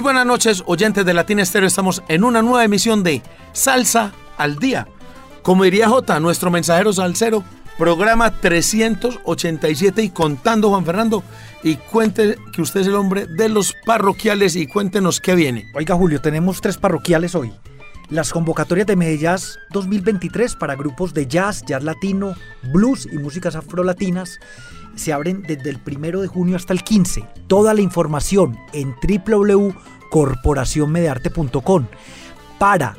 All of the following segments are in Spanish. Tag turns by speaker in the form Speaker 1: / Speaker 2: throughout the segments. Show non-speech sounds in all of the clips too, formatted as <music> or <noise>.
Speaker 1: Muy buenas noches, oyentes de Latina Estéreo. Estamos en una nueva emisión de Salsa al Día. Como diría J, nuestro mensajero salsero, programa 387 y contando, Juan Fernando. Y cuente que usted es el hombre de los parroquiales y cuéntenos qué viene.
Speaker 2: Oiga, Julio, tenemos tres parroquiales hoy. Las convocatorias de Medellín 2023 para grupos de jazz, jazz latino, blues y músicas afrolatinas se abren desde el primero de junio hasta el 15. Toda la información en www.corporacionmedearte.com para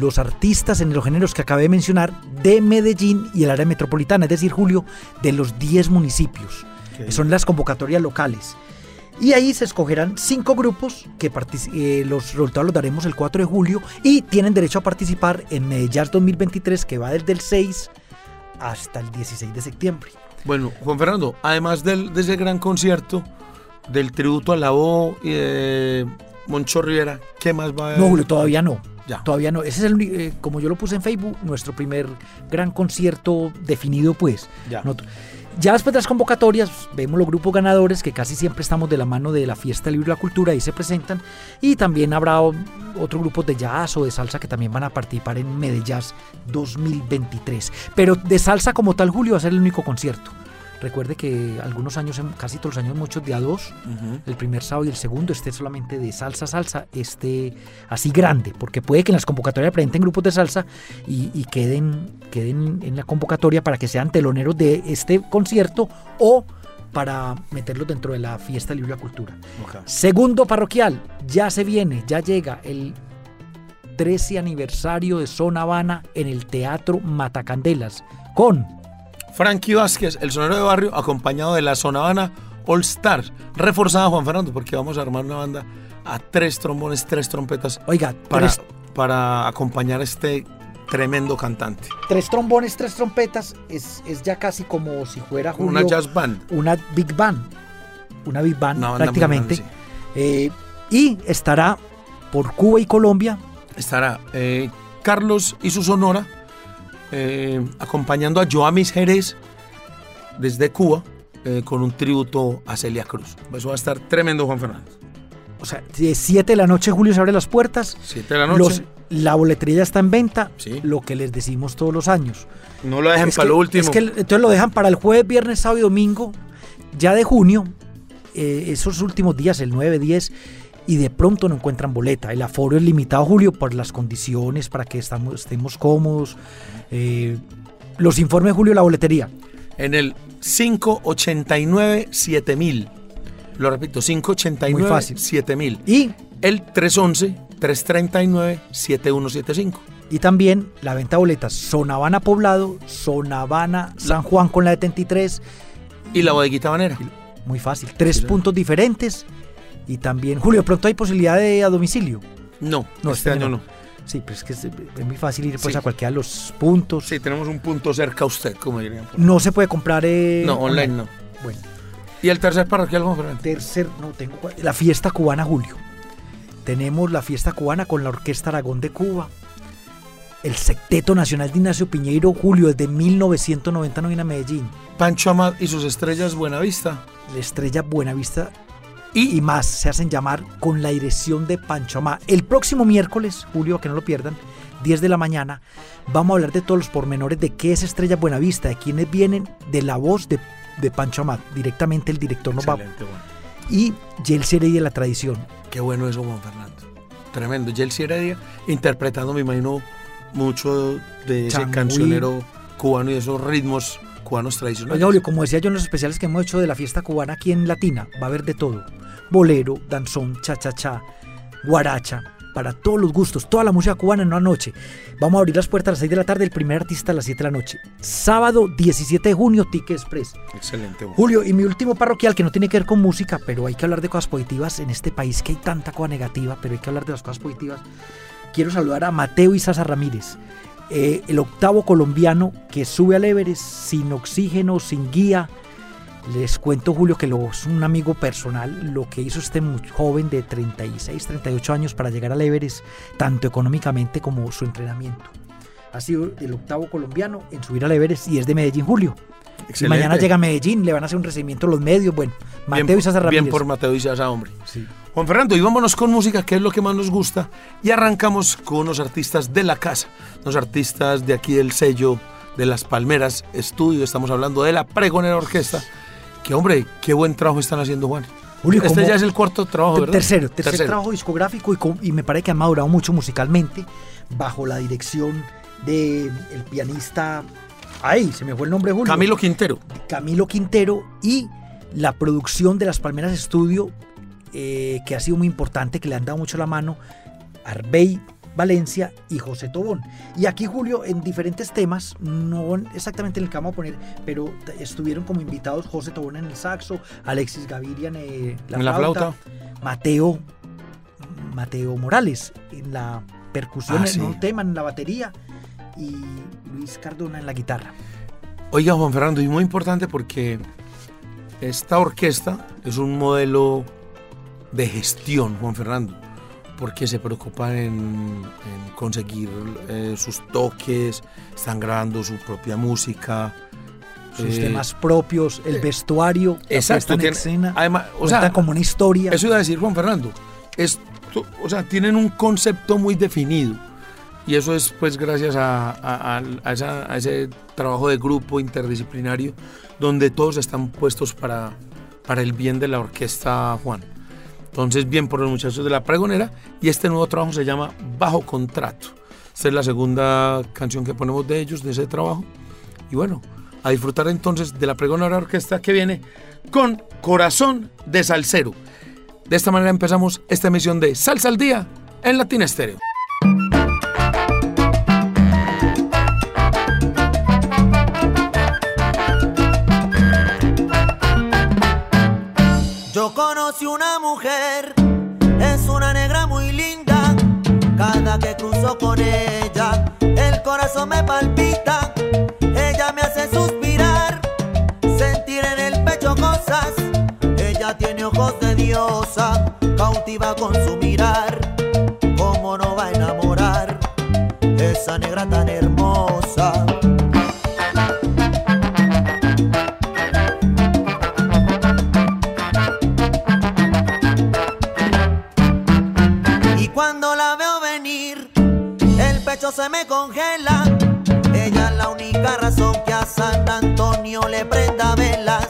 Speaker 2: los artistas en los géneros que acabé de mencionar de Medellín y el área metropolitana, es decir, Julio, de los 10 municipios. Son las convocatorias locales. Y ahí se escogerán cinco grupos que eh, los resultados los daremos el 4 de julio y tienen derecho a participar en Medellín 2023 que va desde el 6 hasta el 16 de septiembre.
Speaker 1: Bueno, Juan Fernando, además del, de ese gran concierto, del tributo a la voz y de Moncho Rivera, ¿qué más va a haber?
Speaker 2: No, Julio, todavía no. Ya. Todavía no. Ese es el, eh, como yo lo puse en Facebook, nuestro primer gran concierto definido, pues.
Speaker 1: Ya.
Speaker 2: Ya después de las convocatorias, vemos los grupos ganadores que casi siempre estamos de la mano de la Fiesta Libre de la Cultura, y se presentan. Y también habrá otros grupos de jazz o de salsa que también van a participar en Medellín 2023. Pero de salsa como tal, Julio va a ser el único concierto. Recuerde que algunos años, casi todos los años, muchos de a dos, el primer sábado y el segundo esté solamente de salsa, salsa, esté así grande, porque puede que en las convocatorias presenten grupos de salsa y, queden, queden en la convocatoria para que sean teloneros de este concierto o para meterlos dentro de la fiesta libre de la cultura. Segundo parroquial, ya se viene, ya llega el 13 aniversario de Zona Habana en el Teatro Matacandelas con
Speaker 1: Frankie Vázquez, el sonero de barrio, acompañado de la Zona Habana All Stars, reforzada Juan Fernando, porque vamos a armar una banda a tres trombones, tres trompetas.
Speaker 2: Oiga,
Speaker 1: para, para acompañar a este tremendo cantante.
Speaker 2: Tres trombones, tres trompetas, es, es ya casi como si fuera
Speaker 1: una jazz band.
Speaker 2: Una big band. Una big band, prácticamente. Eh, y estará por Cuba y Colombia.
Speaker 1: Estará eh, Carlos y su sonora eh, acompañando a Joamis Jerez desde Cuba eh, con un tributo a Celia Cruz. Eso va a estar tremendo, Juan Fernández.
Speaker 2: O sea, 7 de la noche, Julio, se abre las puertas.
Speaker 1: 7 de la noche.
Speaker 2: la boletería está en venta, lo que les decimos todos los años.
Speaker 1: No lo dejen para lo último.
Speaker 2: Es que entonces lo dejan para el jueves, viernes, sábado y domingo, ya de junio, eh, esos últimos días, el 9, 10 y de pronto no encuentran boleta. El aforo es limitado, Julio, por las condiciones para que estamos, estemos cómodos. Eh, los informes, Julio, la boletería.
Speaker 1: En el 589 7000. Lo repito, 589 7000.
Speaker 2: Y
Speaker 1: el 311 339 7175.
Speaker 2: Y también la venta de boletas Zona Habana Poblado, Zona Habana San Juan con la de 33.
Speaker 1: Y la bodeguita banera.
Speaker 2: Muy fácil. Tres puntos diferentes y también, Julio, pronto hay posibilidad de a domicilio.
Speaker 1: No, no este, este año no.
Speaker 2: Sí, pero es que es, muy fácil ir pues, a cualquiera de los puntos.
Speaker 1: Sí, tenemos un punto cerca a usted, como dirían.
Speaker 2: No se puede comprar. Eh,
Speaker 1: no, online, no.
Speaker 2: Bueno.
Speaker 1: ¿Y el tercer parroquial, El
Speaker 2: Tercer, no, tengo. La fiesta cubana, Julio. Tenemos la fiesta cubana con la Orquesta Aragón de Cuba. El Secteto Nacional de Ignacio Piñeiro, Julio, desde 1999 en Medellín.
Speaker 1: Pancho Amad y sus estrellas Buenavista.
Speaker 2: La estrella Buenavista y, más se hacen llamar con la dirección de Pancho Amá. El próximo miércoles, Julio, que no lo pierdan, 10 de la mañana, vamos a hablar de todos los pormenores de qué es Estrella Buenavista, de quiénes vienen, de la voz de, Pancho Amá. Directamente el director nos va. Y Yelsi Heredia, la tradición.
Speaker 1: Qué bueno eso, Juan Fernando. Tremendo. Yelsi Heredia interpretando, me imagino, mucho de ese cancionero cubano y esos ritmos cubanos tradicionales.
Speaker 2: Julio, como decía yo en los especiales que hemos hecho de la fiesta cubana aquí en Latina, va a haber de todo bolero, danzón, cha-cha-cha, guaracha, para todos los gustos, toda la música cubana en una noche. Vamos a abrir las puertas a las 6 de la tarde, el primer artista a las 7 de la noche. Sábado 17 de junio, Tique Express.
Speaker 1: Excelente.
Speaker 2: Julio, y mi último parroquial, que no tiene que ver con música, pero hay que hablar de cosas positivas en este país, que hay tanta cosa negativa, pero hay que hablar de las cosas positivas. Quiero saludar a Mateo y Sasa Ramírez, eh, el octavo colombiano que sube al Everest sin oxígeno, sin guía. Les cuento, Julio, que lo, es un amigo personal, lo que hizo este muy joven de 36, 38 años para llegar al Everest, tanto económicamente como su entrenamiento. Ha sido el octavo colombiano en subir al Everest y es de Medellín, Julio. Y mañana llega a Medellín, le van a hacer un recibimiento los medios. Bueno, Mateo
Speaker 1: bien,
Speaker 2: y Sasa Ramírez.
Speaker 1: Bien por Mateo y hombre.
Speaker 2: Sí.
Speaker 1: Juan Fernando, y vámonos con música, que es lo que más nos gusta. Y arrancamos con unos artistas de la casa, unos artistas de aquí del sello de Las Palmeras Estudio. Estamos hablando de la Pregonera Orquesta. Que hombre, qué buen trabajo están haciendo, Juan.
Speaker 2: Julio,
Speaker 1: este
Speaker 2: ¿cómo-
Speaker 1: ya es el cuarto trabajo, ¿verdad?
Speaker 2: Tercero, tercer trabajo discográfico y, me parece que ha madurado mucho musicalmente bajo la dirección de el pianista. Ay, se me fue el nombre, Julio.
Speaker 1: Camilo Quintero.
Speaker 2: Camilo Quintero y la producción de Las Palmeras Estudio, eh, que ha sido muy importante, que le han dado mucho la mano, Arbey Valencia y José Tobón. Y aquí, Julio, en diferentes temas, no exactamente en el que vamos a poner, pero estuvieron como invitados José Tobón en el saxo, Alexis Gaviria en eh, la,
Speaker 1: En la
Speaker 2: flauta,
Speaker 1: flauta.
Speaker 2: Mateo, Mateo Morales en la percusión,
Speaker 1: Ah,
Speaker 2: en
Speaker 1: sí.
Speaker 2: un tema, en la batería, y Luis Cardona en la guitarra.
Speaker 1: Oiga, Juan Fernando, y muy importante porque esta orquesta es un modelo de gestión, Juan Fernando, porque se preocupan en, en conseguir eh, sus toques, están grabando su propia música.
Speaker 2: sus
Speaker 1: eh,
Speaker 2: temas propios, el vestuario, la
Speaker 1: Exacto,
Speaker 2: puesta en
Speaker 1: tiene-
Speaker 2: escena,
Speaker 1: además, o sea,
Speaker 2: como una historia.
Speaker 1: Eso iba a decir Juan Fernando. Esto, o sea, tienen un concepto muy definido. Y eso es pues gracias a, a- a- a esa- a ese trabajo de grupo interdisciplinario donde todos están puestos para, para el bien de la orquesta Juan. Entonces, bien por los muchachos de la pregonera. Y este nuevo trabajo se llama Bajo Contrato. Esta es la segunda canción que ponemos de ellos, de ese trabajo. Y bueno, a disfrutar entonces de la pregonera orquesta que viene con Corazón de Salsero. De esta manera empezamos esta emisión de Salsa al Día en Latina Estéreo.
Speaker 3: Yo conocí una Con ella, el corazón me palpita. Ella me hace suspirar, sentir en el pecho cosas. Ella tiene ojos de diosa, cautiva con su mirar. ¿Cómo no va a enamorar esa negra tan hermosa? Se me congela. Ella es la única razón que a San Antonio le prenda velas.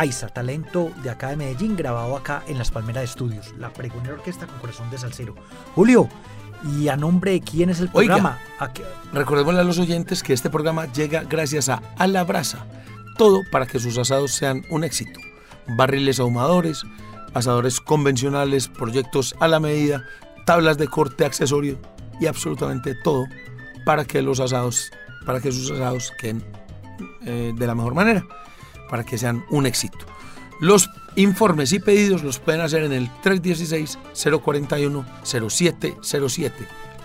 Speaker 2: Paisa, talento de acá de Medellín, grabado acá en Las Palmeras de Estudios, la pregonera orquesta con corazón de salsero. Julio, ¿y a nombre de quién es el
Speaker 1: Oiga.
Speaker 2: programa? ¿A qué-
Speaker 1: Recordémosle a los oyentes que este programa llega gracias a A la Brasa. Todo para que sus asados sean un éxito. Barriles ahumadores, asadores convencionales, proyectos a la medida, tablas de corte, accesorio y absolutamente todo para que los asados, para que sus asados queden eh, de la mejor manera, para que sean un éxito. Los informes y pedidos los pueden hacer en el 316-041-0707.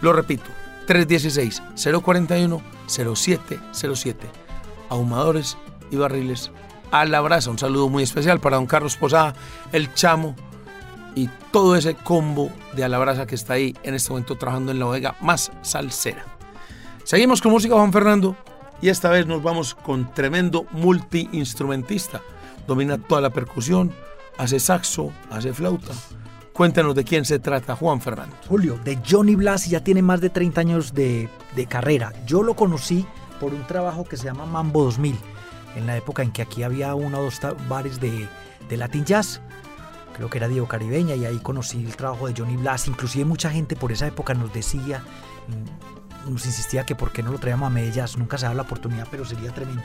Speaker 1: Lo repito, 316-041-0707. Ahumadores y barriles a la brasa. Un saludo muy especial para don Carlos Posada, el chamo y todo ese combo de a la brasa que está ahí en este momento trabajando en la bodega más salsera. Seguimos con música Juan Fernando y esta vez nos vamos con tremendo multiinstrumentista. Domina toda la percusión, hace saxo, hace flauta. Cuéntanos de quién se trata Juan Fernando.
Speaker 2: Julio, de Johnny Blas, ya tiene más de 30 años de, de carrera. Yo lo conocí por un trabajo que se llama Mambo 2000, en la época en que aquí había uno o dos bares de, de Latin Jazz. Creo que era Diego Caribeña y ahí conocí el trabajo de Johnny Blas. Inclusive mucha gente por esa época nos decía, nos insistía que por qué no lo traíamos a Medellín. Nunca se da la oportunidad, pero sería tremendo.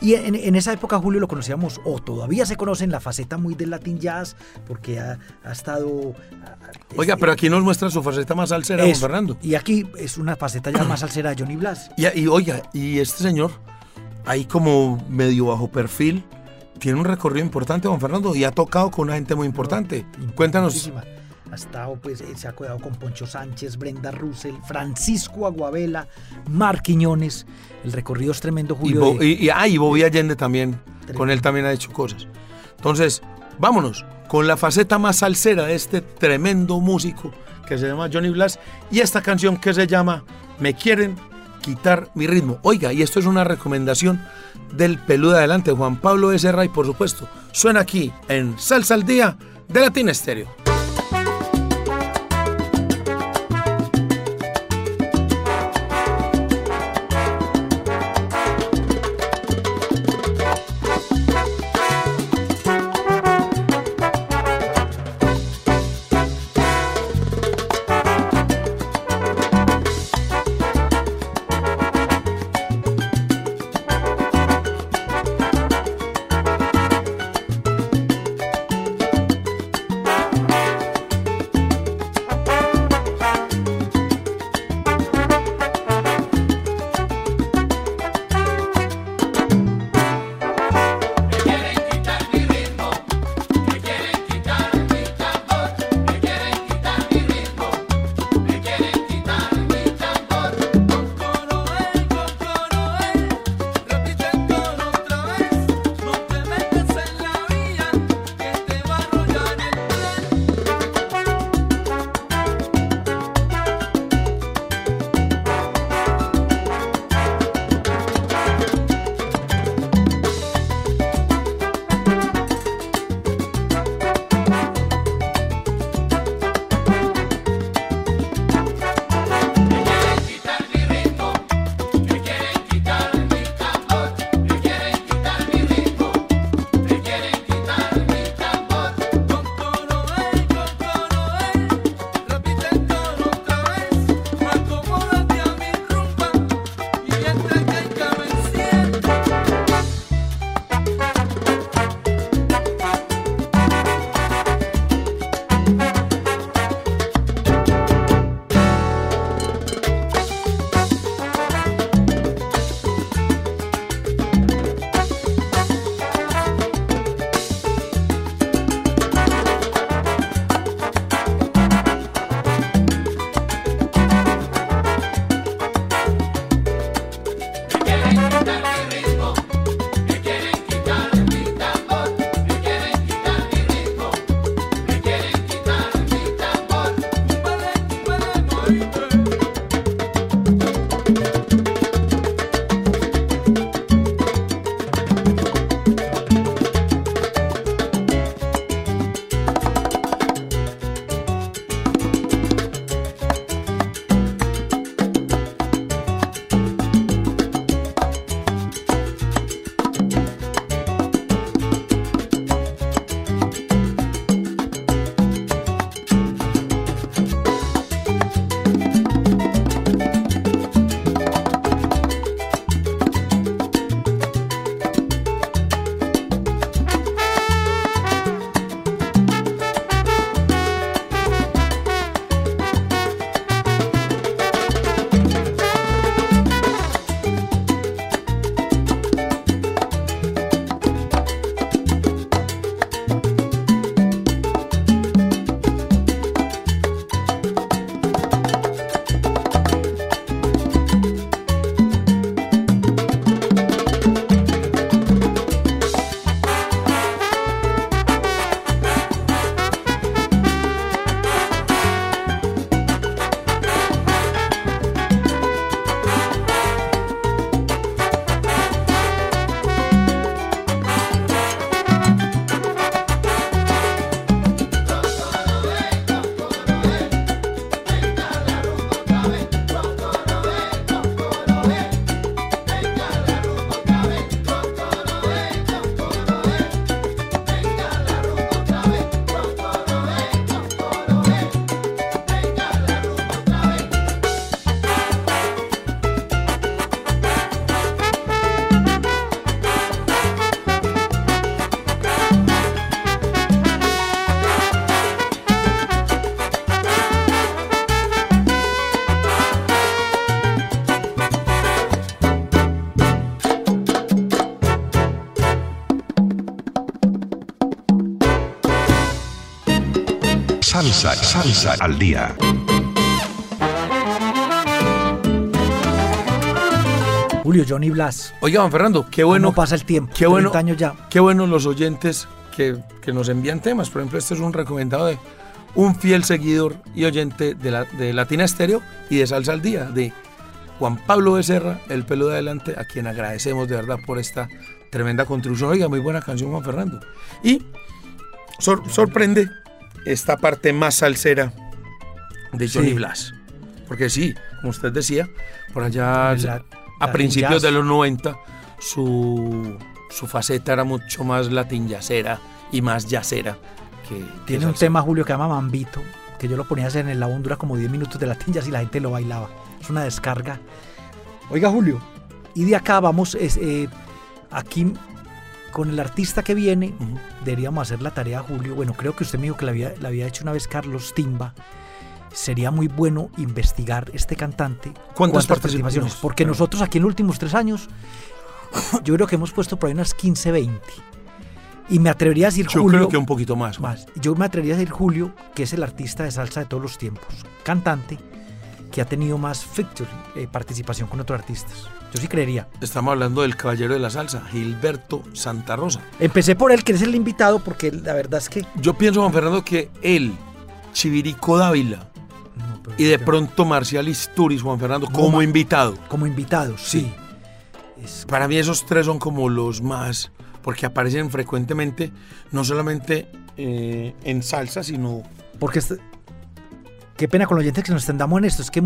Speaker 2: Y en, en esa época, Julio, lo conocíamos, o todavía se conoce en la faceta muy del Latin Jazz, porque ha, ha estado... ah,
Speaker 1: Oiga, pero aquí nos muestra su faceta más Juan
Speaker 2: eso.
Speaker 1: Fernando.
Speaker 2: Y aquí es una faceta ya más salsera de Johnny Blas.
Speaker 1: Y, y oiga, y este señor, ahí como medio bajo perfil, tiene un recorrido importante, Juan Fernando, y ha tocado con una gente muy importante. Cuéntanos.
Speaker 2: Ha estado, pues, eh, se ha cuidado con Poncho Sánchez, Brenda Russell, Francisco Aguavela, Mar Quiñones. El recorrido es tremendo,
Speaker 1: Y,
Speaker 2: Julio. De-
Speaker 1: y, y- ah, y Bobby Allende también.
Speaker 2: Tremendo.
Speaker 1: Con él también ha hecho cosas. Entonces, vámonos con la faceta más salsera de este tremendo músico que se llama Johnny Blas y esta canción que se llama Me quieren quitar mi ritmo. Oiga, y esto es una recomendación del peludo de adelante, Juan Pablo Becerra, y por supuesto, suena aquí en Salsa al Día de Latin Estéreo.
Speaker 4: Salsa, salsa al día.
Speaker 2: Julio, Johnny Blas.
Speaker 1: Oiga, Juan Fernando, qué bueno.
Speaker 2: ¿Cómo pasa el tiempo?
Speaker 1: Qué bueno.
Speaker 2: 30 años ya.
Speaker 1: Qué bueno los oyentes que, que nos envían temas. Por ejemplo, este es un recomendado de un fiel seguidor y oyente de, la, de Latina Estéreo y de Salsa al Día, de Juan Pablo Becerra, El Pelo de Adelante, a quien agradecemos de verdad por esta tremenda contribución. Oiga, muy buena canción, Juan Fernando. Y sor- sorprende esta parte más salsera de Johnny
Speaker 2: Sí.
Speaker 1: Blas. Porque sí, como usted decía, por allá
Speaker 2: La-
Speaker 1: a
Speaker 2: Latin
Speaker 1: principios
Speaker 2: jazz.
Speaker 1: de los 90 su, su faceta era mucho más latin jazzera y más jazzera que que
Speaker 2: Tiene un tema, Julio, que llama Mambito, que yo lo ponía en el labón, dura como 10 minutos de latillas y la gente lo bailaba. Es una descarga. Oiga, Julio, y de acá vamos, es, eh, aquí con el artista que viene, deberíamos hacer la tarea, Julio. Bueno, creo que usted me dijo que la había, la había hecho una vez Carlos Timba. Sería muy bueno investigar este cantante.
Speaker 1: ¿Cuántas participaciones?
Speaker 2: Porque nosotros aquí en los últimos tres años, yo creo que hemos puesto por ahí unas 15, 20. Y me atrevería a decir,
Speaker 1: Yo
Speaker 2: Julio,
Speaker 1: creo que un poquito más.
Speaker 2: más. Yo me atrevería a decir Julio, que es el artista de salsa de todos los tiempos, cantante que ha tenido más feature, eh, participación con otros artistas. Yo sí creería.
Speaker 1: Estamos hablando del caballero de la salsa, Gilberto Santa Rosa.
Speaker 2: Empecé por él, que es el invitado, porque la verdad es que...
Speaker 1: Yo pienso, Juan Fernando, que él, Chivirico Dávila
Speaker 2: no,
Speaker 1: y de pronto Marcial Isturiz, Juan Fernando,
Speaker 2: No,
Speaker 1: como invitado.
Speaker 2: Como invitados, sí.
Speaker 1: Sí.
Speaker 2: Es-
Speaker 1: Para mí esos tres son como los más, porque aparecen frecuentemente, no solamente eh, en salsa, sino
Speaker 2: porque este- Qué pena con los oyentes que nos extendamos en esto, es que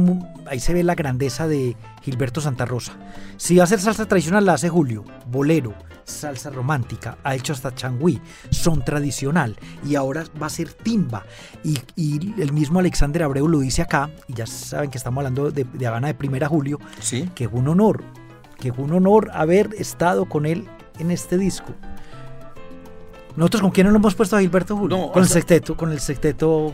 Speaker 2: ahí se ve la grandeza de Gilberto Santa Rosa. Si va a hacer salsa tradicional, la hace Julio, bolero, salsa romántica, ha hecho hasta changüí, son tradicional, y ahora va a ser timba. Y, y el mismo Alexander Abreu lo dice acá, y ya saben que estamos hablando de, de Habana de Primera Julio,
Speaker 1: sí.
Speaker 2: que fue un honor, que fue un honor haber estado con él en este disco. Nosotros con quién no lo hemos puesto a Gilberto Julio?
Speaker 1: No,
Speaker 2: con el
Speaker 1: hasta-
Speaker 2: sexteto, con el sexteto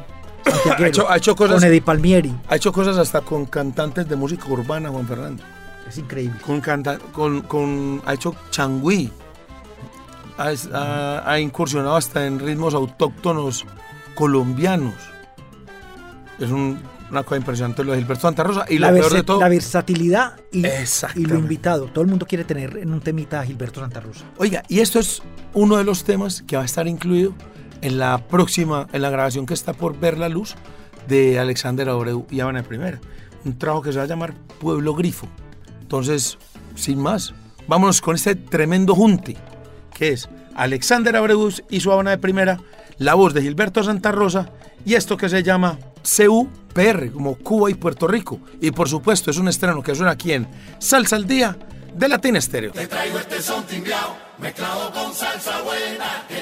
Speaker 1: Ha hecho, ha hecho cosas,
Speaker 2: con Eddie Palmieri.
Speaker 1: ha hecho cosas hasta con cantantes de música urbana, Juan Fernando.
Speaker 2: Es increíble.
Speaker 1: Con canta, con, con, ha hecho changüí. Ha, ha- ha incursionado hasta en ritmos autóctonos colombianos. Es un- una cosa impresionante lo de Gilberto Santa Rosa. Y
Speaker 2: la,
Speaker 1: lo peor de todo.
Speaker 2: la versatilidad y, lo invitado. Todo el mundo quiere tener en un temita a Gilberto Santa Rosa.
Speaker 1: Oiga, y esto es uno de los temas que va a estar incluido en la próxima, en la grabación que está por ver la luz de Alexander Abreu y Habana de Primera. Un trabajo que se va a llamar Pueblo Grifo. Entonces, sin más, vámonos con este tremendo junte, que es Alexander Abreu y su Habana de Primera, la voz de Gilberto Santa Rosa y esto que se llama CUPR, como Cuba y Puerto Rico. Y por supuesto, es un estreno que suena aquí en Salsa al Día de Latina Estéreo.
Speaker 5: Vienes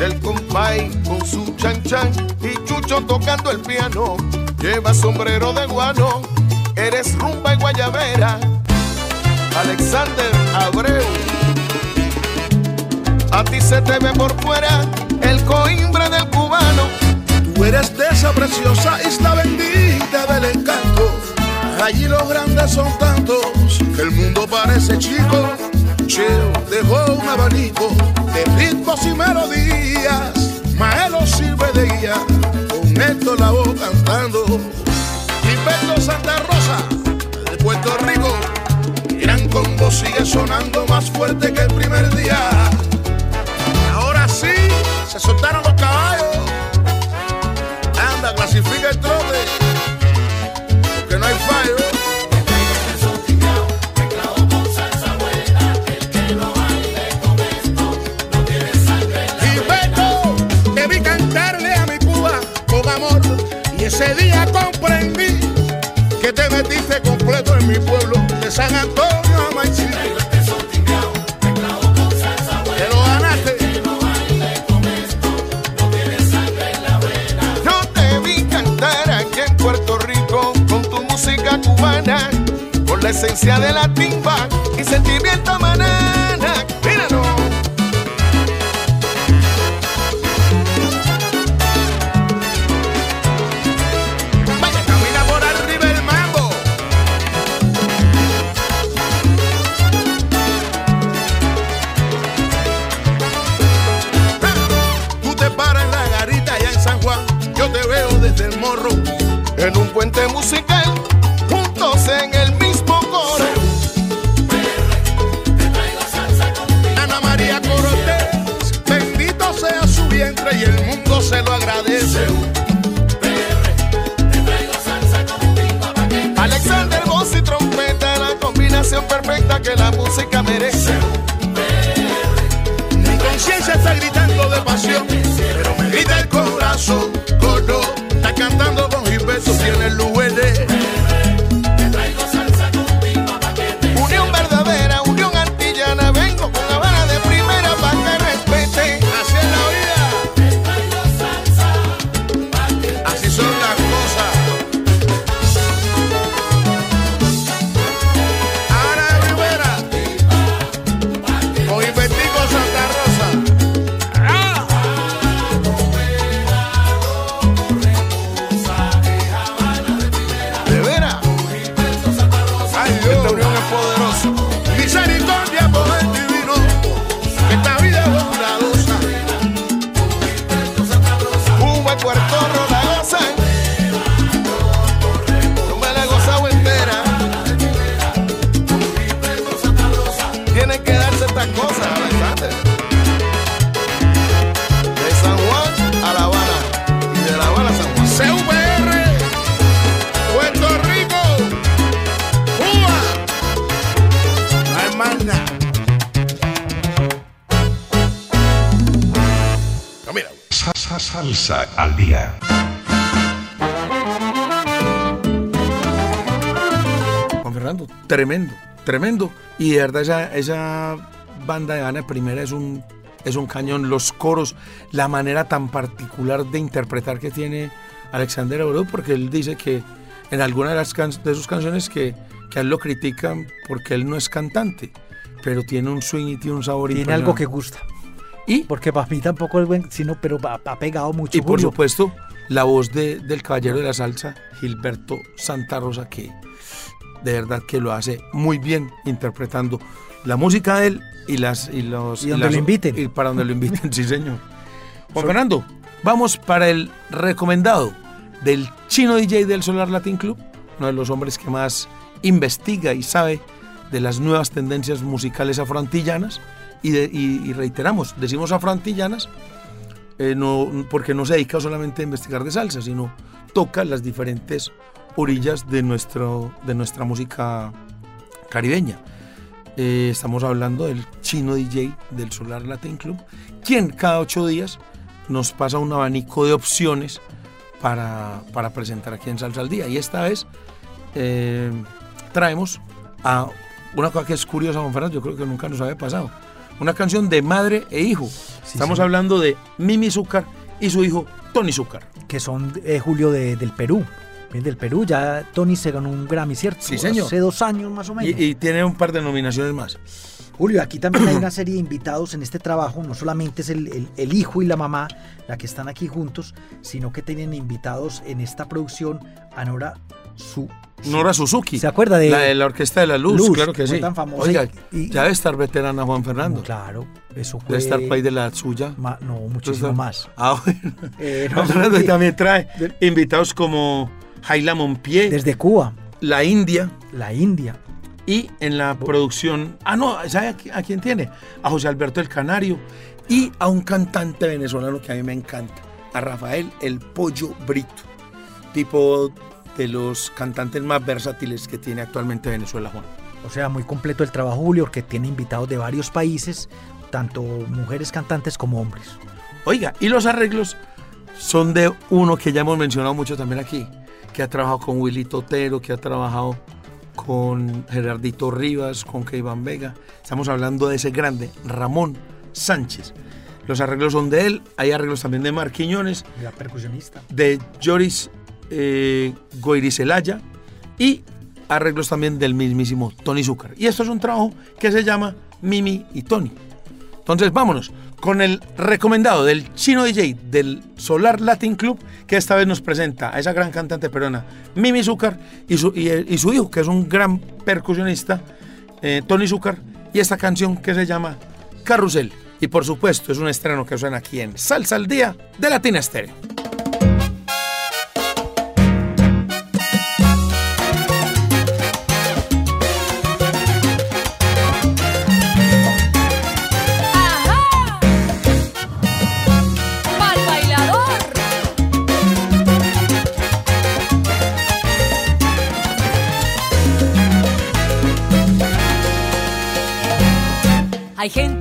Speaker 5: del compay con su chan chan y Chucho tocando el piano. Lleva sombrero de guano, eres rumba y guayabera. Alexander Abreu, a ti se te ve por fuera el coimbre del cubano.
Speaker 6: Tú eres de esa preciosa isla bendita del encanto. Allí los grandes son tantos que el mundo parece chico. Cheo dejó un abanico de ritmos y melodías. Maelo sirve de guía, con esto la voz cantando. Gilberto Santa Rosa, de Puerto Rico. Gran combo sigue sonando más fuerte que el primer día. Ahora sí, se soltaron los
Speaker 1: tremendo. Y de verdad esa, esa banda de Ana Primera es un, es un cañón. Los coros, la manera tan particular de interpretar que tiene Alexander Abreu, porque él dice que en alguna de, las can- de sus canciones que, que a él lo critican porque él no es cantante, pero tiene un swing y tiene un sabor
Speaker 2: Tiene algo que gusta.
Speaker 1: Y,
Speaker 2: Porque para mí tampoco es buen, sino, pero ha, ha pegado mucho.
Speaker 1: y por
Speaker 2: Julio.
Speaker 1: supuesto, la voz de- del caballero de la salsa, Gilberto Santa Rosa, que de verdad que lo hace muy bien interpretando la música de él y las y los
Speaker 2: Y donde
Speaker 1: las-
Speaker 2: lo inviten.
Speaker 1: y para donde lo inviten <laughs> sí señor Juan Fernando vamos para el recomendado del chino DJ del Solar Latin Club uno de los hombres que más investiga y sabe de las nuevas tendencias musicales afroantillanas y, de- y- y reiteramos decimos afroantillanas eh, no, porque no se dedica solamente a investigar de salsa, sino toca las diferentes orillas de, nuestro, de nuestra música caribeña. Eh, estamos hablando del chino DJ del Solar Latin Club, quien cada ocho días nos pasa un abanico de opciones para, para presentar aquí en Salsa al Día. Y esta vez eh, traemos a una cosa que es curiosa, Juan Fernando, yo creo que nunca nos había pasado. Una canción de madre e hijo. Estamos
Speaker 2: sí.
Speaker 1: hablando de Mimi Zúcar y su hijo Tony Zúcar.
Speaker 2: que son eh, Julio de- del Perú. Bien, del Perú, ya Tony se ganó un Grammy, ¿cierto?
Speaker 1: Sí, señor.
Speaker 2: Hace dos años más o menos.
Speaker 1: Y, y tiene un par de nominaciones más.
Speaker 2: Julio, aquí también hay <clears throat> una serie de invitados en este trabajo. No solamente es el, el- el hijo y la mamá la que están aquí juntos, sino que tienen invitados en esta producción a Nora Su.
Speaker 1: Nora Suzuki.
Speaker 2: ¿Se acuerda de-
Speaker 1: la, la Orquesta de la Luz?
Speaker 2: Luz,
Speaker 1: claro que sí.
Speaker 2: tan famosa
Speaker 1: Oiga,
Speaker 2: y-
Speaker 1: ya debe estar veterana Juan Fernando.
Speaker 2: Claro, eso fue.
Speaker 1: Debe estar país de la suya.
Speaker 2: ma- no, muchísimo
Speaker 1: Entonces,
Speaker 2: más.
Speaker 1: Ah, bueno.
Speaker 2: Eh, <laughs> no,
Speaker 1: Juan Fernando
Speaker 2: sí.
Speaker 1: también trae invitados como Jaila Monpié,
Speaker 2: Desde Cuba,
Speaker 1: la India
Speaker 2: la India.
Speaker 1: y en la producción. Ah, no, ¿sabe a, qui- a quién tiene? A José Alberto el Canario y a un cantante venezolano que a mí me encanta, a Rafael el Pollo Brito, tipo de los cantantes más versátiles que tiene actualmente Venezuela, Juan.
Speaker 2: O sea, muy completo el trabajo, Julio, porque tiene invitados de varios países, tanto mujeres cantantes como hombres.
Speaker 1: Oiga, y los arreglos son de uno que ya hemos mencionado mucho también aquí, que ha trabajado con Willy Totero, que ha trabajado con Gerardito Rivas, con Keivan Vega. Estamos hablando de ese grande, Ramón Sánchez. Los arreglos son de él, hay arreglos también de Marquiñones. De
Speaker 2: la percusionista.
Speaker 1: De Joris eh, Goirizelaya y arreglos también del mismísimo Tony Zúcar. Y esto es un trabajo que se llama Mimi y Tony. Entonces, vámonos con el recomendado del chino DJ del Solar Latin Club, que esta vez nos presenta a esa gran cantante peruana, Mimi Zúcar, y su, y, su hijo, que es un gran percusionista, eh, Tony Zúcar, y esta canción que se llama Carrusel. Y por supuesto, es un estreno que suena aquí en Salsa al Día de Latina Stereo.
Speaker 7: Hay gente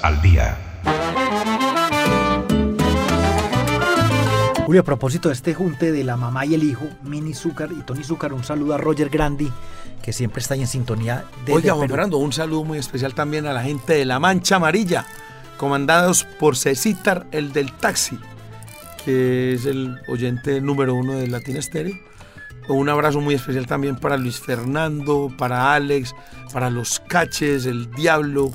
Speaker 4: Al día.
Speaker 2: Julio, a propósito de este junte de la mamá y el hijo, Mini Zúcar y Tony Zúcar, un saludo a Roger Grandi, que siempre está en sintonía. de
Speaker 1: Oiga, Juan Fernando, un saludo muy especial también a la gente de La Mancha Amarilla, comandados por Cecitar, el del taxi, que es el oyente número uno de Latina Estéreo. Un abrazo muy especial también para Luis Fernando, para Alex, para los Caches, el Diablo,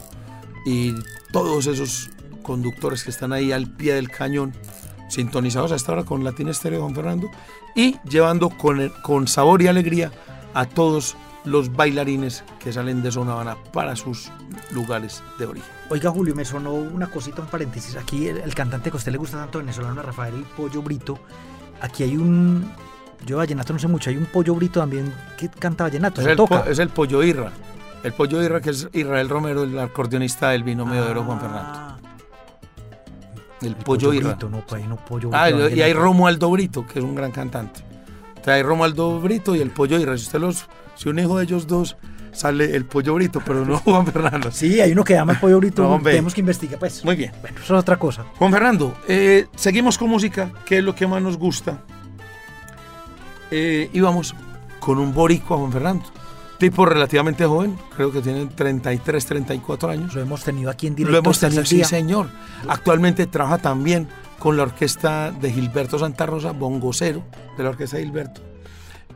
Speaker 1: y todos esos conductores que están ahí al pie del cañón, sintonizados hasta ahora con Latina Estéreo, Juan Fernando, y llevando con, el- con sabor y alegría a todos los bailarines que salen de Zona Habana para sus lugares de origen.
Speaker 2: Oiga, Julio, me sonó una cosita, un paréntesis. Aquí el, el cantante que a usted le gusta tanto venezolano, Rafael El Pollo Brito. Aquí hay un. Yo vallenato no sé mucho, hay un pollo brito también que canta vallenato,
Speaker 1: Es el,
Speaker 2: toca.
Speaker 1: po- es el Pollo Irra. El Pollo Irra, que es Israel Romero, el acordeonista del vino medero Juan Fernando.
Speaker 2: Ah,
Speaker 1: El
Speaker 2: el
Speaker 1: Pollo Irra.
Speaker 2: Brito, no, pues ahí no pollo
Speaker 1: Ah,
Speaker 2: brito,
Speaker 1: y hay. Romualdo Brito, que es un gran cantante. Entonces hay Romualdo Brito y el Pollo Irra. Si usted los, si un hijo de ellos dos sale el Pollo Brito, pero no <laughs> Juan Fernando.
Speaker 2: Sí, hay uno que llama el pollo brito,
Speaker 1: No,
Speaker 2: tenemos que investigar, pues.
Speaker 1: Muy bien.
Speaker 2: Bueno, eso es otra cosa.
Speaker 1: Juan Fernando, eh, seguimos con música, que es lo que más nos gusta. Eh, y vamos con un boricua, Juan Fernando. Tipo relativamente joven, creo que tiene 33, 34 años.
Speaker 2: Lo hemos tenido aquí en directo.
Speaker 1: Lo hemos tenido, sí, señor. Actualmente trabaja también con la orquesta de Gilberto Santa Rosa, bongocero de la orquesta de Gilberto.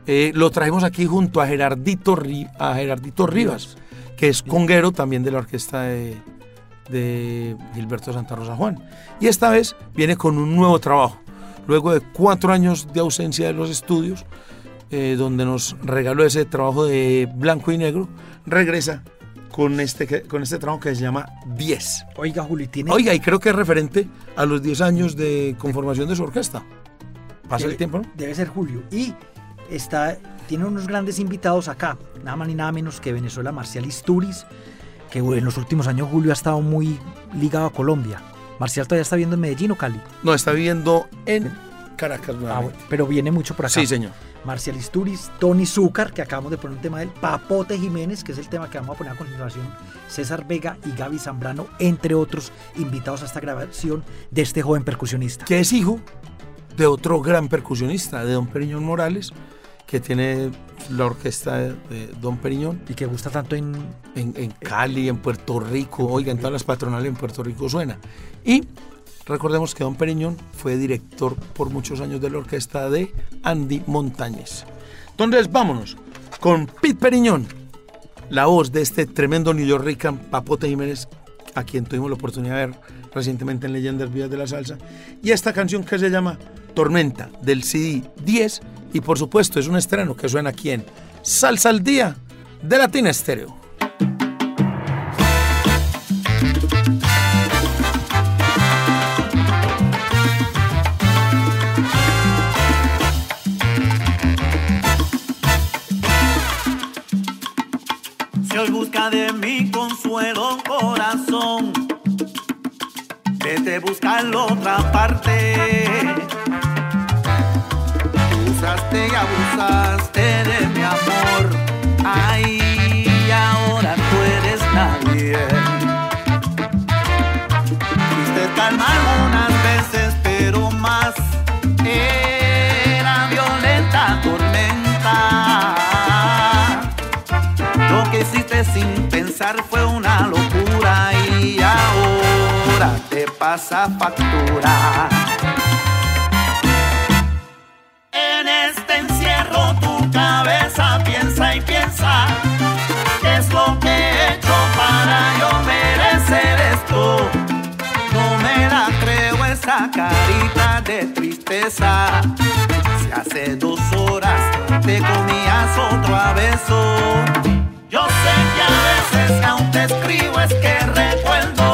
Speaker 1: Eh, lo trajimos aquí junto a Gerardito, a Gerardito Rivas, que es conguero también de la orquesta de, de Gilberto Santa Rosa Juan. Y esta vez viene con un nuevo trabajo. Luego de cuatro años de ausencia de los estudios, eh, donde nos regaló ese trabajo de blanco y negro, regresa con este, con este trabajo que se llama 10.
Speaker 2: Oiga, Julio, tiene.
Speaker 1: Oiga, y creo que es referente a los 10 años de conformación de su orquesta. Pasa el tiempo, ¿no?
Speaker 2: Debe ser Julio. Y está, tiene unos grandes invitados acá, nada más ni nada menos que Venezuela, Marcial Isturiz, que en los últimos años Julio ha estado muy ligado a Colombia. Marcial todavía está viendo en Medellín o Cali.
Speaker 1: No, está viviendo en Caracas
Speaker 2: Ah, pero viene mucho por acá.
Speaker 1: Sí, señor.
Speaker 2: Marcial Isturiz, Tony Zúcar, que acabamos de poner un tema del Papote Jiménez, que es el tema que vamos a poner a continuación, César Vega y Gaby Zambrano, entre otros invitados a esta grabación de este joven percusionista.
Speaker 1: Que es hijo de otro gran percusionista, de Don Periñón Morales, que tiene la orquesta de, Don Periñón
Speaker 2: Y que gusta tanto en...
Speaker 1: en, en Cali, en Puerto Rico, oiga, en todas las patronales en Puerto Rico suena. Y recordemos que Don Periñón fue director por muchos años de la orquesta de Andy Montañez. Entonces, vámonos con Pete Periñón, la voz de este tremendo New York Papote Jiménez, a quien tuvimos la oportunidad de ver recientemente en Leyendas Vías de la Salsa, y esta canción que se llama Tormenta, del CD 10, y por supuesto es un estreno que suena aquí en Salsa al Día de Latina Estéreo.
Speaker 3: Consuelo corazón, vete a buscarlo otra parte. Usaste y abusaste de mi amor, ay, ahora tú eres nadie. Fuiste calma algunas pasa factura. En este encierro tu cabeza piensa y piensa qué es lo que he hecho para yo merecer esto. No me la creo esa carita de tristeza. Si hace dos horas te comías otro beso. Yo sé que a veces aún te escribo es que recuerdo.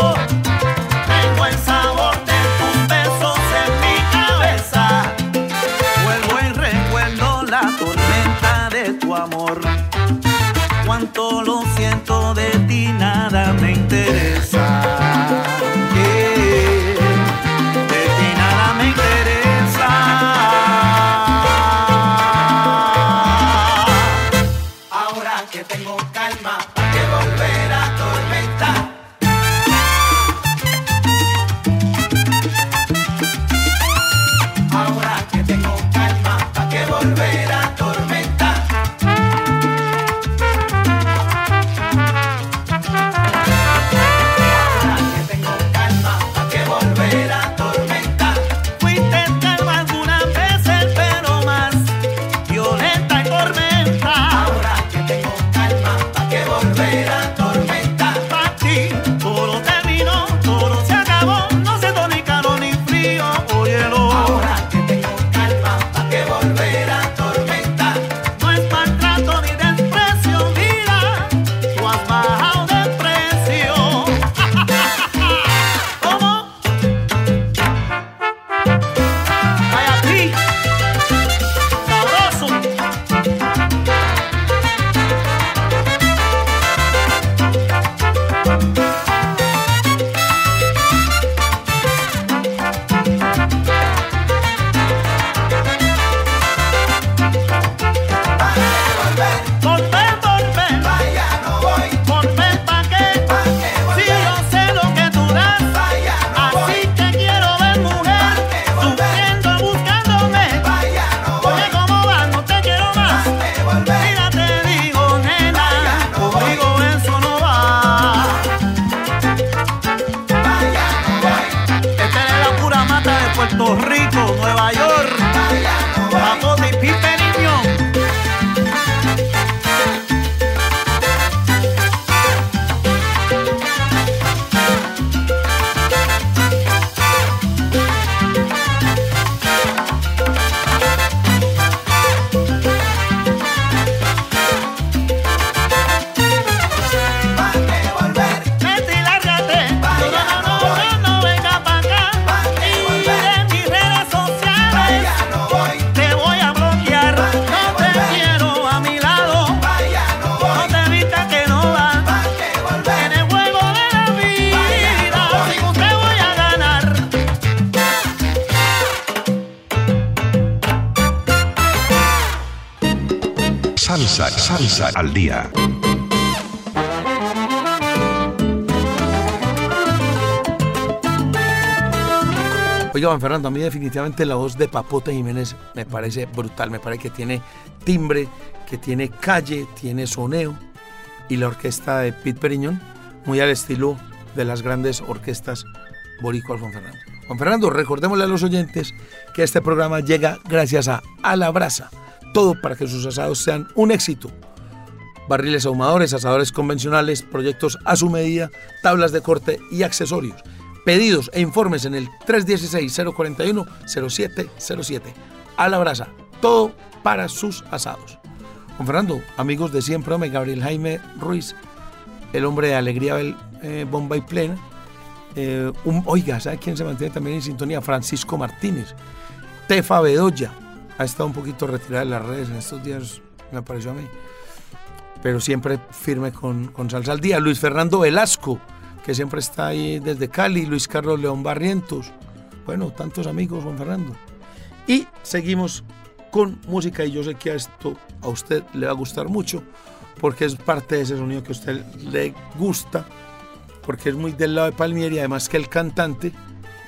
Speaker 4: Al día.
Speaker 1: Oiga, Juan Fernando, a mí definitivamente la voz de Papote Jiménez me parece brutal, me parece que tiene timbre, que tiene calle, tiene soneo. Y la orquesta de Pete Periñón, muy al estilo de las grandes orquestas boricuas, Juan Fernando. Juan Fernando, recordémosle a los oyentes que este programa llega gracias a A. Todo para que sus asados sean un éxito. Barriles ahumadores, asadores convencionales, proyectos a su medida, tablas de corte y accesorios. Pedidos e informes en el 316-041-0707. A la brasa, todo para sus asados. Juan Fernando, amigos de siempre, hombre, Gabriel Jaime Ruiz, el hombre de alegría del eh, bomba y plena. Eh, oiga, ¿sabe quién se mantiene también en sintonía? Francisco Martínez. Tefa Bedoya, ha estado un poquito retirada de las redes en estos días, me pareció a mí. Pero siempre firme con, con Salsa al Día. Luis Fernando Velasco, que siempre está ahí desde Cali. Luis Carlos León Barrientos. Bueno, tantos amigos, Juan Fernando. Y seguimos con música y yo sé que a esto a usted le va a gustar mucho porque es parte de ese sonido que a usted le gusta, porque es muy del lado de Palmieri además que el cantante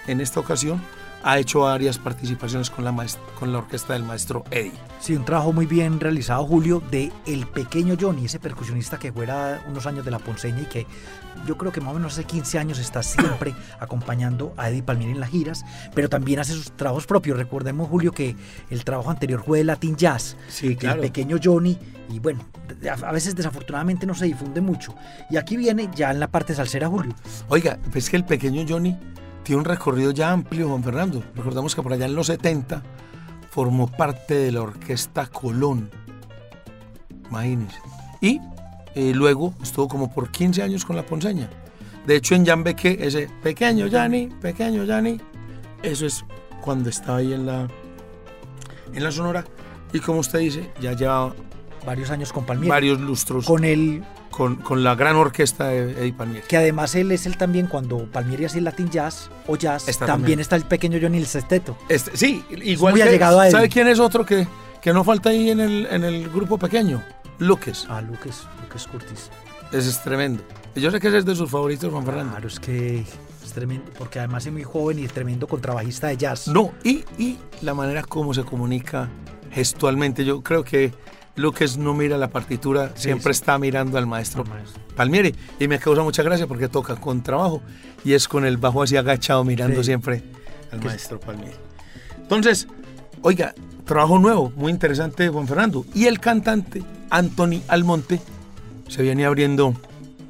Speaker 1: en esta ocasión ha hecho varias participaciones con la, con la orquesta del maestro Eddie.
Speaker 2: Sí, un trabajo muy bien realizado, Julio, de El Pequeño Johnny, ese percusionista que fuera unos años de la Ponceña y que yo creo que más o menos hace 15 años está siempre <coughs> acompañando a Eddie Palmieri en las giras, pero también hace sus trabajos propios. Recordemos, Julio, que el trabajo anterior fue de Latin Jazz.
Speaker 1: Sí, claro.
Speaker 2: El Pequeño Johnny, y bueno, a a veces desafortunadamente no se difunde mucho. Y aquí viene ya en la parte salsera, Julio.
Speaker 1: Oiga, pues que el pequeño Johnny tiene un recorrido ya amplio, Juan Fernando. Recordamos que por allá en los 70 formó parte de la orquesta Colón. Imagínense. Y eh, luego estuvo como por 15 años con la Ponceña. De hecho, en Yambeque, ese pequeño Yanni, pequeño Yanni, eso es cuando estaba ahí en la, en la Sonora. Y como usted dice, ya lleva
Speaker 2: Varios años con Palmieri.
Speaker 1: varios lustros
Speaker 2: Con el
Speaker 1: con, con la gran orquesta de Eddie Palmieri.
Speaker 2: que además él es el también cuando Palmieri hace Latin Jazz o Jazz,
Speaker 1: Está
Speaker 2: también,
Speaker 1: también.
Speaker 2: está el pequeño Johnny el sexteto.
Speaker 1: Este, sí, igual
Speaker 2: muy
Speaker 1: que,
Speaker 2: allegado a él.
Speaker 1: ¿Sabe quién es otro que, que no falta ahí en el, en el grupo pequeño? Luques.
Speaker 2: Ah, Lucas, Lucas Curtis.
Speaker 1: Ese es tremendo. Yo sé que ese es de sus favoritos, Juan Fernando.
Speaker 2: Claro, es que es tremendo, porque además es muy joven y tremendo contrabajista de jazz.
Speaker 1: No, y, y la manera como se comunica gestualmente. Yo creo que Luques no mira la partitura, siempre
Speaker 2: sí.
Speaker 1: está mirando al maestro
Speaker 2: Al maestro.
Speaker 1: Palmieri. Y me causa mucha gracia porque toca con trabajo y es con el bajo así agachado mirando
Speaker 2: Sí.
Speaker 1: siempre al maestro Palmieri. Entonces, oiga, trabajo nuevo, muy interesante de Juan Fernando. Y el cantante Anthony Almonte se viene abriendo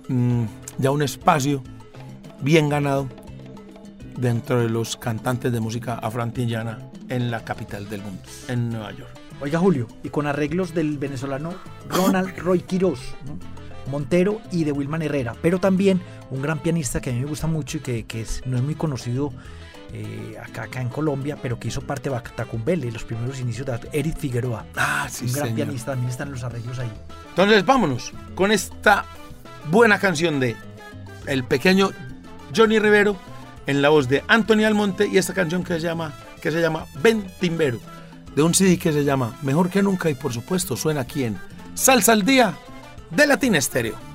Speaker 1: mm, ya un espacio bien ganado dentro de los cantantes de música afroantillana en la capital del mundo, en Nueva York.
Speaker 2: Oiga, Julio, y con arreglos del venezolano Ronald <laughs> Roy Quiroz, ¿no? Montero y de Wilman Herrera, pero también un gran pianista que a mí me gusta mucho y que, que es- no es muy conocido eh, acá, acá en Colombia, pero que hizo parte de Batacumbele, los primeros inicios de Eric Figueroa.
Speaker 1: Ah, sí,
Speaker 2: un gran
Speaker 1: señor.
Speaker 2: pianista, también están los arreglos ahí.
Speaker 1: Entonces vámonos con esta buena canción de el pequeño Johnny Rivero en la voz de Anthony Almonte y esta canción que se llama que se llama Ven Timbero de un CD que se llama Mejor que nunca y por supuesto suena aquí en Salsa al día de Latina Estéreo.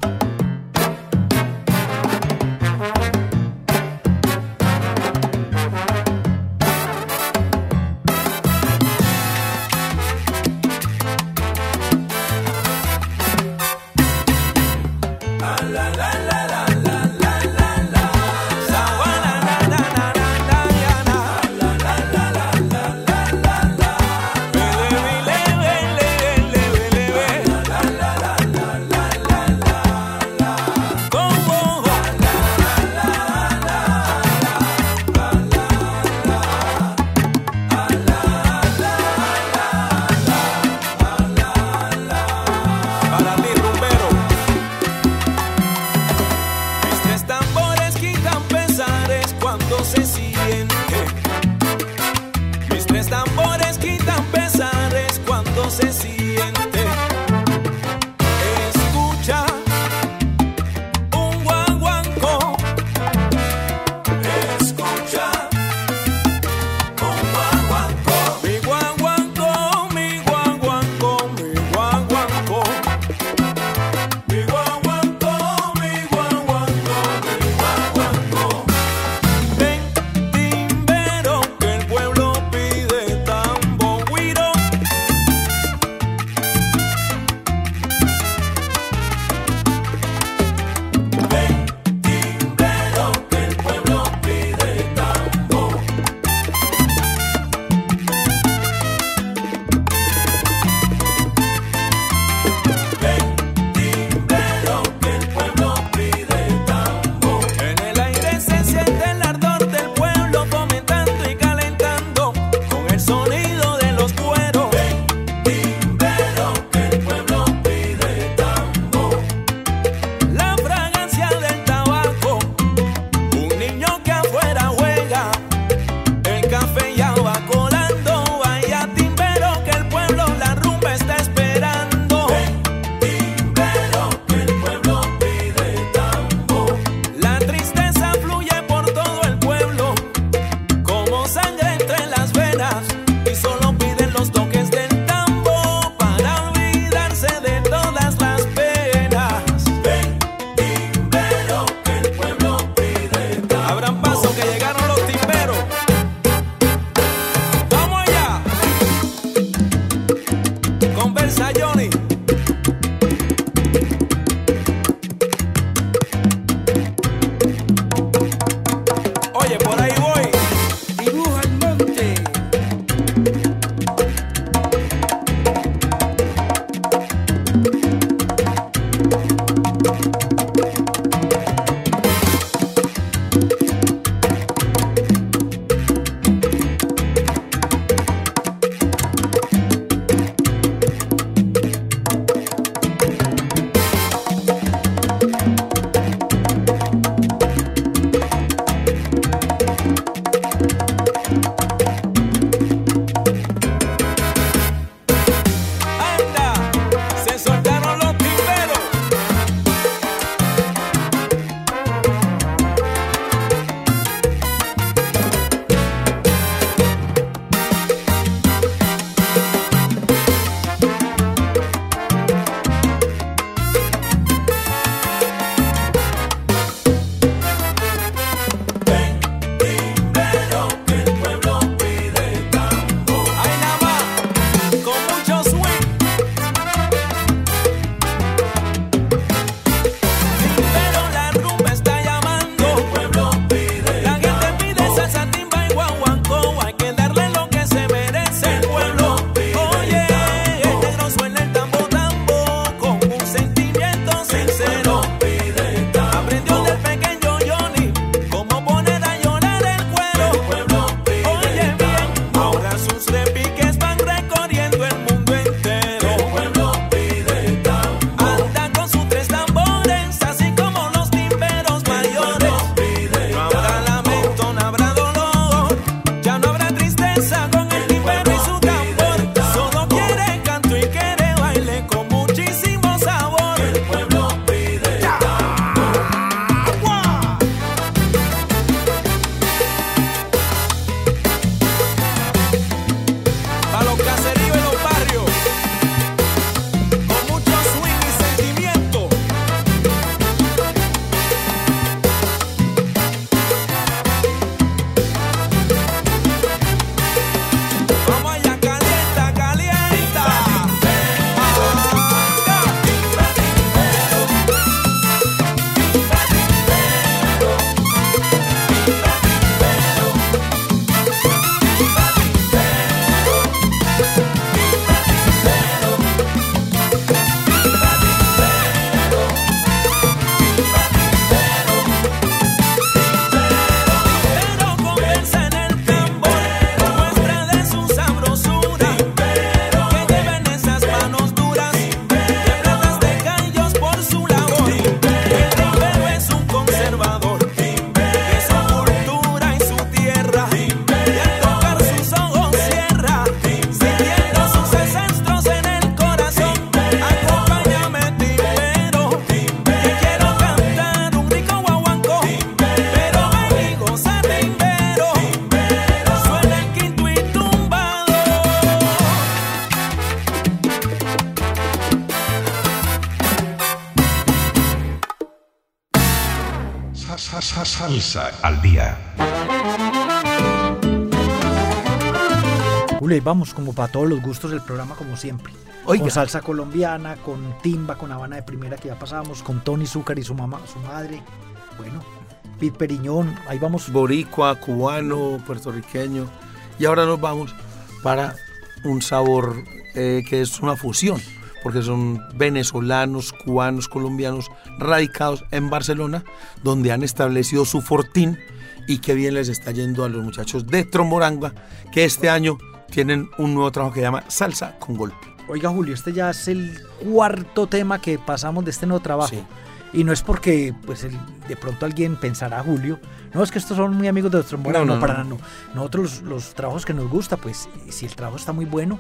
Speaker 4: Salsa al día.
Speaker 2: Y vamos como para todos los gustos del programa, como siempre.
Speaker 1: Oiga.
Speaker 2: Con salsa colombiana, con timba, con habana de primera que ya pasábamos, con Tony Zúcar y su mamá, su madre. Bueno, Pit Periñón, ahí vamos.
Speaker 1: Boricua, cubano, puertorriqueño. Y ahora nos vamos para un sabor eh, que es una fusión, porque son venezolanos, cubanos, colombianos radicados en Barcelona, donde han establecido su fortín y qué bien les está yendo a los muchachos de Tromboranga, que este año tienen un nuevo trabajo que se llama Salsa con Golpe.
Speaker 2: Oiga, Julio, este ya es el cuarto tema que pasamos de este nuevo trabajo.
Speaker 1: Sí.
Speaker 2: Y no es porque pues el- de pronto alguien pensará, Julio, no, es que estos son muy amigos de los trombones,
Speaker 1: No,
Speaker 2: no,
Speaker 1: no,
Speaker 2: para
Speaker 1: no.
Speaker 2: nada, no. Nosotros los, los trabajos que nos gusta, pues si el trabajo está muy bueno,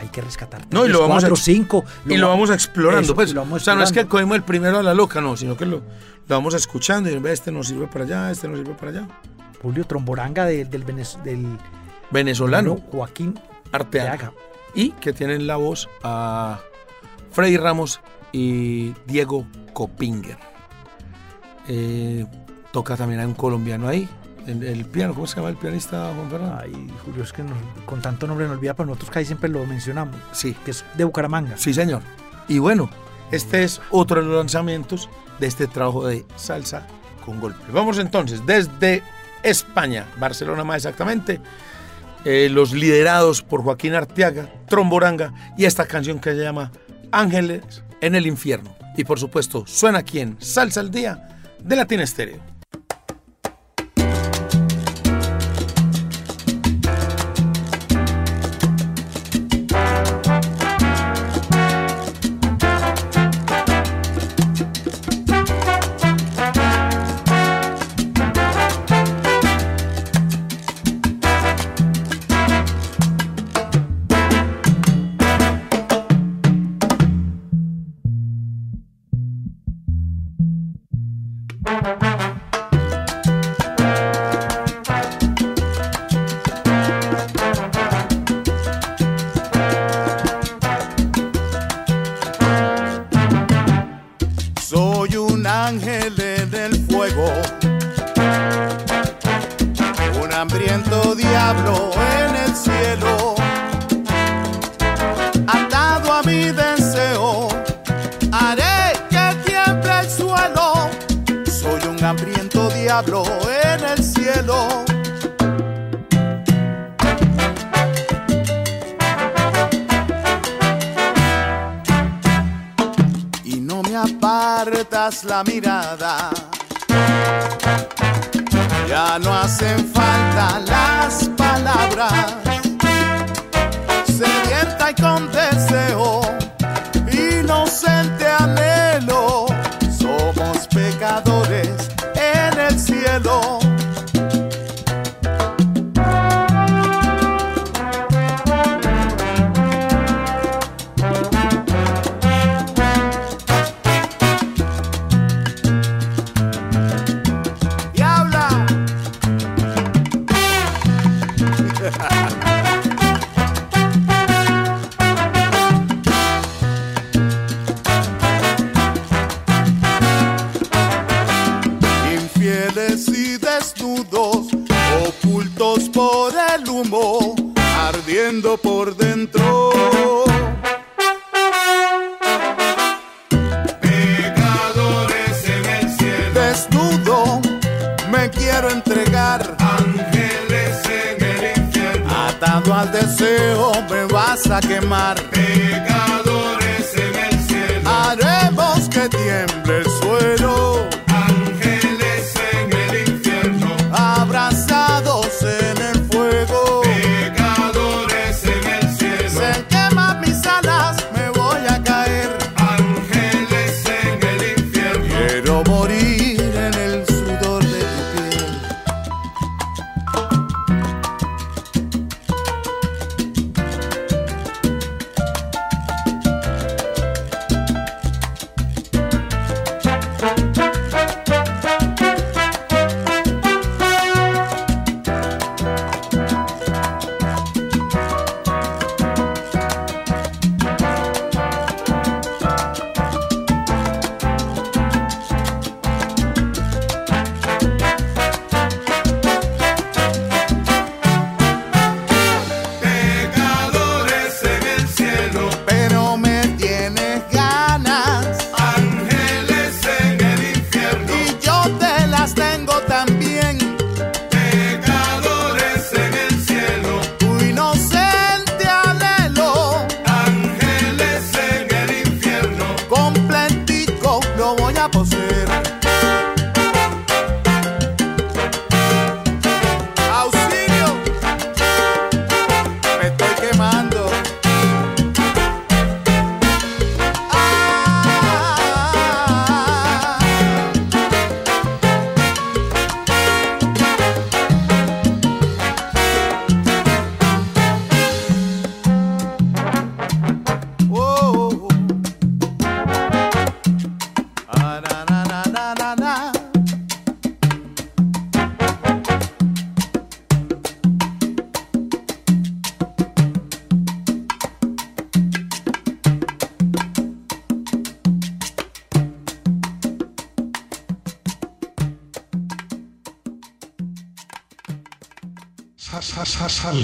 Speaker 2: hay que rescatar.
Speaker 1: No, y lo vamos
Speaker 2: cuatro,
Speaker 1: ex-
Speaker 2: cinco.
Speaker 1: y lo
Speaker 2: va-
Speaker 1: vamos explorando,
Speaker 2: Eso,
Speaker 1: pues.
Speaker 2: lo vamos
Speaker 1: o sea, no es que
Speaker 2: explorando.
Speaker 1: cogemos el primero a la loca, no, sino que lo, lo vamos escuchando y este nos sirve para allá, este nos sirve para allá.
Speaker 2: Julio Tromboranga de- del, Venez- del
Speaker 1: Venezolano,
Speaker 2: Joaquín
Speaker 1: Arteaga.
Speaker 2: Arteaga.
Speaker 1: Y que tienen la voz a Freddy Ramos y Diego Copinger. Eh, toca también a un colombiano ahí, en el piano, ¿cómo se llama el pianista Juan Fernando?
Speaker 2: Ay, Julio, es que nos- con tanto nombre nos olvida, pero nosotros casi siempre lo mencionamos,
Speaker 1: Sí,
Speaker 2: que es de Bucaramanga.
Speaker 1: sí señor. Y bueno, este es otro de los lanzamientos de este trabajo de salsa con golpe. Vamos entonces desde España, Barcelona más exactamente, eh, los liderados por Joaquín Arteaga, Tromboranga y esta canción que se llama Ángeles en el infierno. Y por supuesto, suena aquí en Salsa al Día de Latina Estéreo.
Speaker 6: Hambriento diablo en el cielo. y no me apartas la mirada. Ya no hacen falta las palabras, sedienta y con deseo,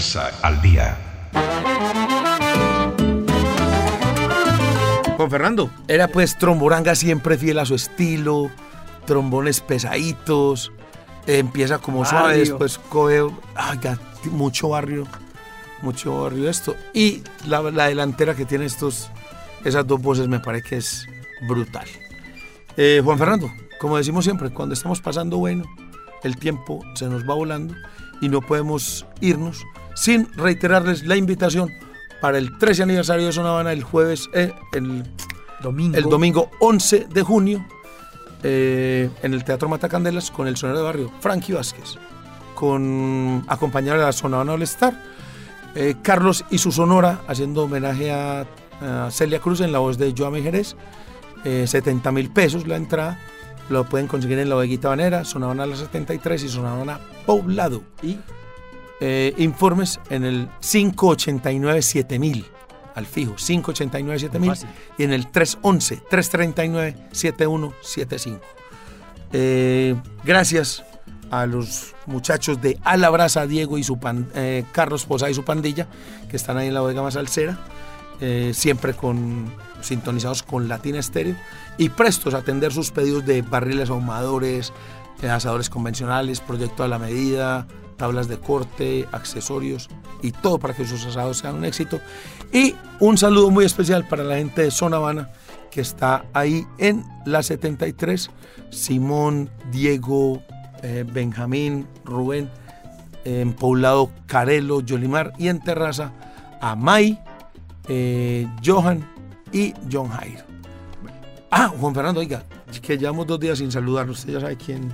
Speaker 4: Salsa al día.
Speaker 1: Juan Fernando, era pues tromboranga siempre fiel a su estilo, trombones pesaditos, eh, empieza como suave,
Speaker 2: Barrio.
Speaker 1: después coge, ay, ya, mucho barrio, mucho barrio esto. Y la, la delantera que tiene estos, esas dos voces me parece que es brutal. Eh, Juan Fernando, como decimos siempre, cuando estamos pasando bueno, el tiempo se nos va volando y no podemos irnos sin reiterarles la invitación para el 13 aniversario de Zona Habana el jueves, eh, el,
Speaker 2: Domingo.
Speaker 1: el domingo 11 de junio eh, en el Teatro Matacandelas con el sonero de barrio Frankie Vázquez, con acompañar a la Zona Habana All Star, eh, Carlos y su sonora haciendo homenaje a, a Celia Cruz en la voz de Joami Jerez, eh, 70 mil pesos la entrada, lo pueden conseguir en la Oveguita Banera, Zona Habana La 73 y Zona Habana Poblado.
Speaker 2: Y
Speaker 1: Eh, informes en el 589-7000 al fijo, 589-7000
Speaker 2: Fácil.
Speaker 1: y en el 311-339-7175. Eh, gracias a los muchachos de Alabraza, Diego y su pan- eh, Carlos Posada y su pandilla, que están ahí en la bodega más salsera, eh, siempre con, sintonizados con Latina Estéreo y prestos a atender sus pedidos de barriles ahumadores, asadores convencionales, proyecto a la medida, tablas de corte, accesorios y todo para que sus asados sean un éxito. Y un saludo muy especial para la gente de Zona Habana que está ahí en la 73, Simón, Diego, eh, Benjamín, Rubén, en Poblado Carelo, Yolimar y en Terraza a May, eh, Johan y John Jair. Ah, Juan Fernando, oiga, que llevamos dos días sin saludar, usted ya sabe quién,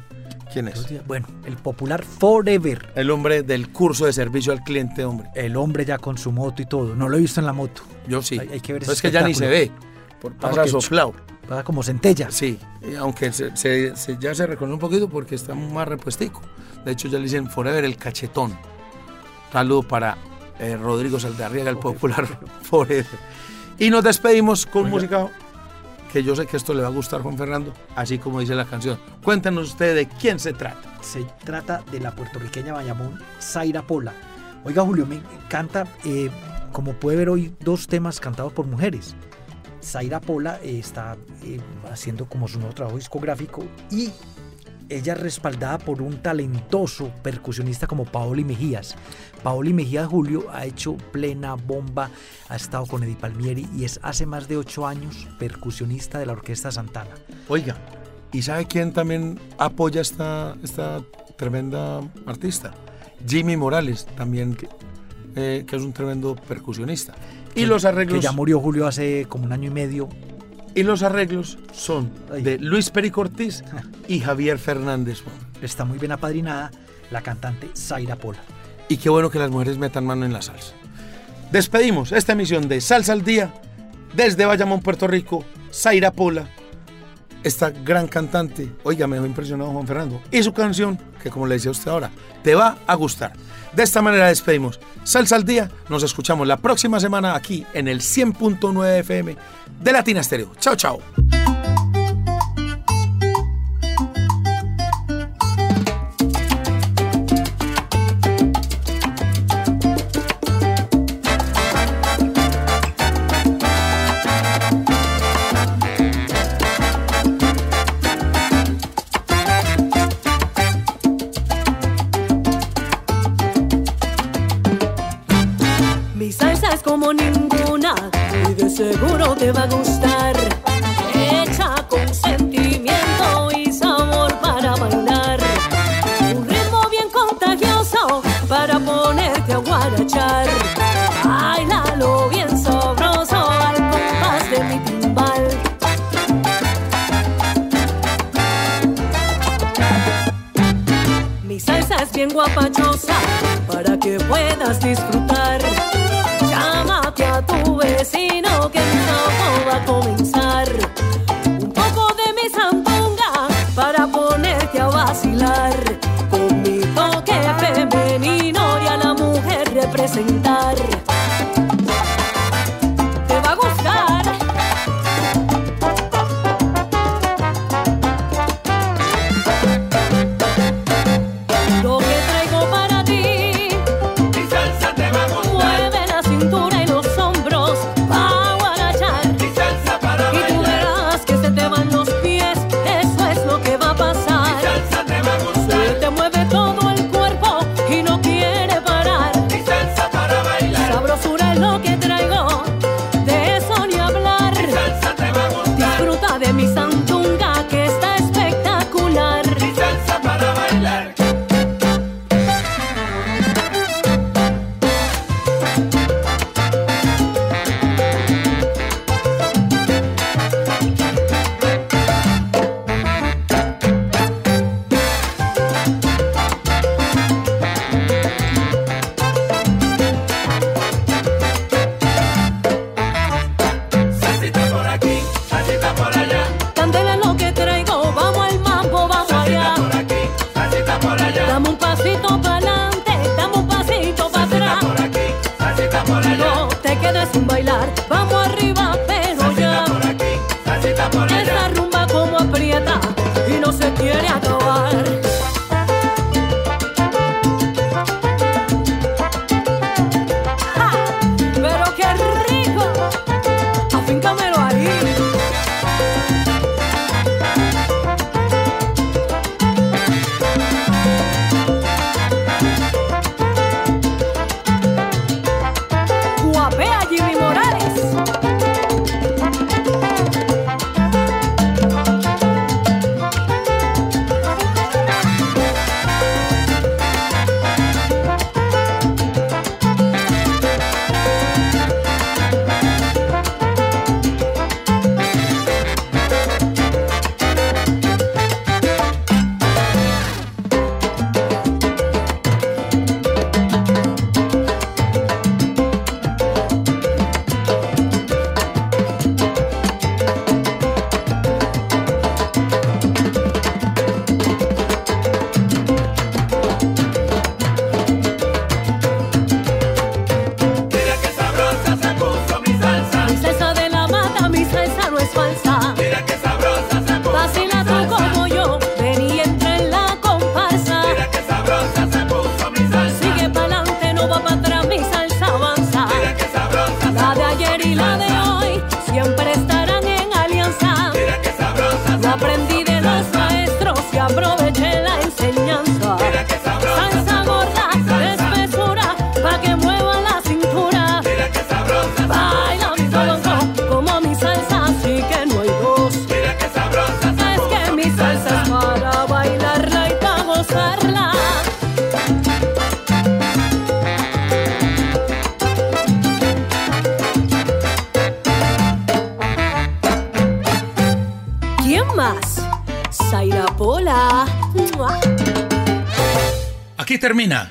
Speaker 1: quién es.
Speaker 2: bueno, el popular Forever.
Speaker 1: El hombre del curso de servicio al cliente, hombre.
Speaker 2: El hombre ya con su moto y todo. No lo he visto en la moto.
Speaker 1: Yo sí.
Speaker 2: Hay, hay que ver ese
Speaker 1: es que ya ni se ve. Por
Speaker 2: Pasa
Speaker 1: soplado.
Speaker 2: Pasa como centella.
Speaker 1: Sí, y aunque se- se- se- ya se reconoce un poquito porque está más repuestico. De hecho, ya le dicen Forever el cachetón. Saludo para eh, Rodrigo Saldarriaga, el popular <laughs> Forever. Y nos despedimos con música que yo sé que esto le va a gustar, Juan Fernando, así como dice la canción. Cuéntenos ustedes de quién se trata.
Speaker 2: Se trata de la puertorriqueña Bayamón, Zaira Pola. Oiga, Julio, me encanta, eh, como puede ver hoy, dos temas cantados por mujeres. Zaira Pola eh, está eh, haciendo como su nuevo trabajo discográfico y ella es respaldada por un talentoso percusionista como Paoli Mejías. Paoli Mejías Julio ha hecho plena bomba, ha estado con Eddie Palmieri y es hace más de ocho años percusionista de la Orquesta Santana.
Speaker 1: Oiga, ¿y sabe quién también apoya esta, esta tremenda artista? Jimmy Morales, también, que, eh, que es un tremendo percusionista. Y
Speaker 2: Que-
Speaker 1: los arreglos,
Speaker 2: Que ya murió Julio hace como un año y medio.
Speaker 1: Y los arreglos son de Luis Perico Ortiz y Javier Fernández.
Speaker 2: Está muy bien apadrinada la cantante Zaira Pola.
Speaker 1: Y qué bueno que las mujeres metan mano en la salsa. Despedimos esta emisión de Salsa al Día desde Bayamón, Puerto Rico, Zaira Pola, esta gran cantante. Oiga, me dejó impresionado Juan Fernando. Y su canción, que como le decía a usted ahora, te va a gustar. De esta manera despedimos Salsa al Día. Nos escuchamos la próxima semana aquí en el 100.9 FM de Latina Stereo. Chao, chao.
Speaker 8: Seguro te va a gustar. Hecha con sentimiento y sabor para bailar. Un ritmo bien contagioso para ponerte a guarachar. Bailalo bien sabroso al compás de mi timbal. Mi salsa es bien guapachosa para que puedas disfrutar. Que trabajo va a comenzar. Un poco de mi sandunga para ponerte a vacilar. Con mi toque femenino y a la mujer representar.